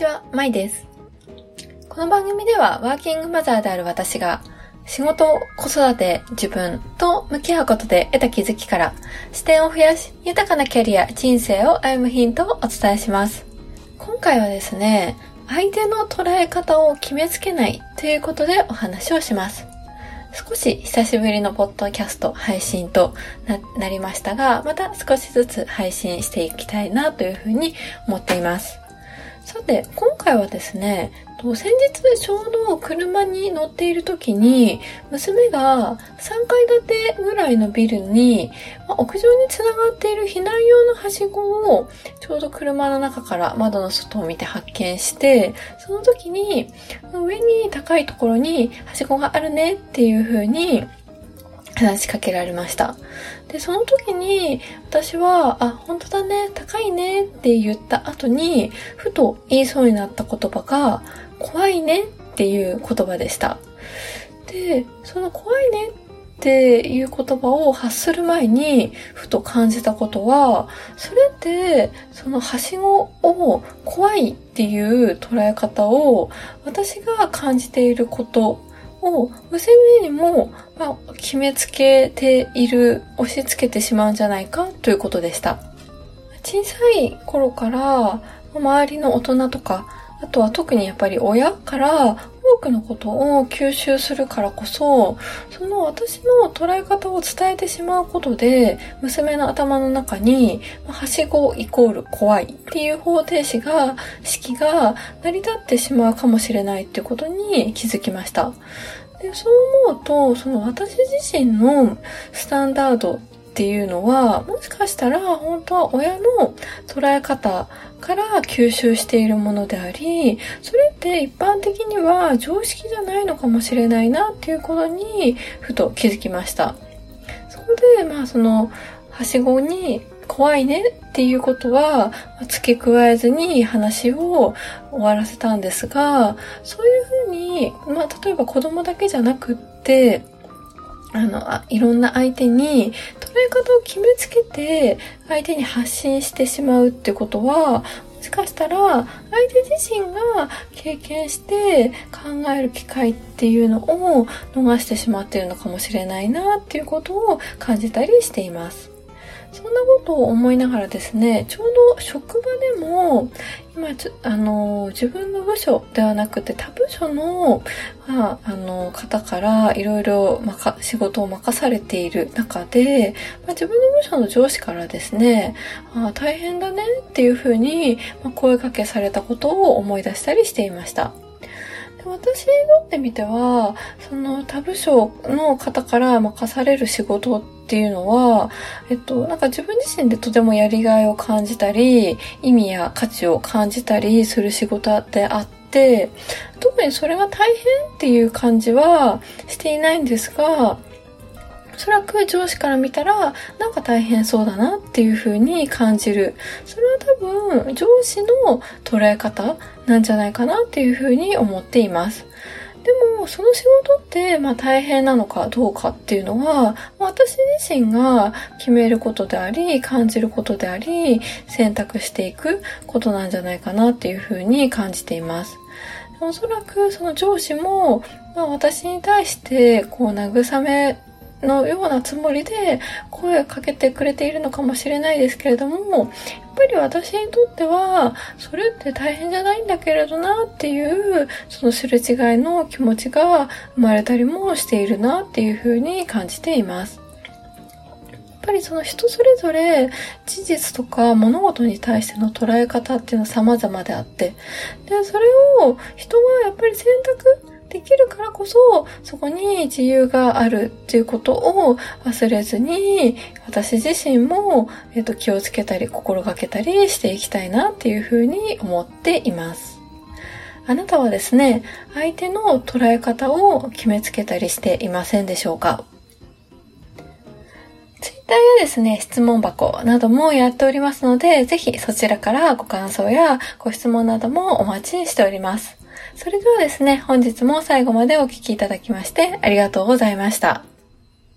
ちは、まいです。この番組ではワーキングマザーである私が仕事、子育て、自分と向き合うことで得た気づきから視点を増やし豊かなキャリア、人生を歩むヒントをお伝えします。今回はですね、相手の捉え方を決めつけないということでお話をします。少し久しぶりのポッドキャスト配信となりましたが、また少しずつ配信していきたいなというふうに思っています。さて、今回はですね、先日ちょうど車に乗っている時に、娘が3階建てぐらいのビルに、ま屋上につながっている避難用のはしごを、ちょうど車の中から窓の外を見て発見して、その時に、上に高いところにはしごがあるねっていう風に話しかけられました。で、その時に私は、あ、本当だね、高いねって言った後に、ふと言いそうになった言葉が、怖いねっていう言葉でした。で、その怖いねっていう言葉を発する前に、ふと感じたことは、それって、そのはしごを怖いっていう捉え方を、私が感じていることを娘にも、まあ、決めつけている、押し付けてしまうんじゃないかということでした。小さい頃から周りの大人とか、あとは特にやっぱり親からくのことを吸収するからこそ、その私の捉え方を伝えてしまうことで、娘の頭の中に、はしごイコール怖いっていう方程式が、式が成り立ってしまうかもしれないっていうことに気づきました。でそう思うと、その私自身のスタンダードっていうのは、もしかしたら本当は親の捉え方から吸収しているものであり、それって一般的には常識じゃないのかもしれないなっていうことにふと気づきました。そこで、まあその、はしごに怖いねっていうことは付け加えずに話を終わらせたんですが、そういうふうに、まあ例えば子供だけじゃなくって、あのあ、いろんな相手に捉え方を決めつけて相手に発信してしまうってことは、もしかしたら相手自身が経験して考える機会っていうのを逃してしまっているのかもしれないなっていうことを感じたりしています。そんなことを思いながらですね、ちょうど職場でも、今、あの、自分の部署ではなくて他部署の、まあ、あの、方からいろいろ、仕事を任されている中で、まあ、自分の部署の上司からですね、あ大変だねっていうふうに、まあ、声かけされたことを思い出したりしていました。私にとってみては、その他部署の方から任される仕事ってっていうのは、えっと、なんか自分自身でとてもやりがいを感じたり、意味や価値を感じたりする仕事であって、特にそれが大変っていう感じはしていないんですが、おそらく上司から見たら、なんか大変そうだなっていう風に感じる。それは多分、上司の捉え方なんじゃないかなっていう風に思っています。でも、その仕事って、まあ大変なのかどうかっていうのは、私自身が決めることであり、感じることであり、選択していくことなんじゃないかなっていうふうに感じています。おそらくその上司も、まあ、私に対してこう慰めのようなつもりで声をかけてくれているのかもしれないですけれども、私にとっては、それって大変じゃないんだけれどなっていう、そのすれ違いの気持ちが生まれたりもしているなっていうふうに感じています。やっぱりその人それぞれ事実とか物事に対しての捉え方っていうのは様々であって、で、それを人はやっぱり選択できるからこそ、そこに自由があるっていうことを忘れずに、私自身も、えっ、と、気をつけたり、心がけたりしていきたいなっていうふうに思っています。あなたはですね、相手の捉え方を決めつけたりしていませんでしょうか？ツイッターやですね、質問箱などもやっておりますので、ぜひそちらからご感想やご質問などもお待ちしております。それではですね、本日も最後までお聴きいただきましてありがとうございました。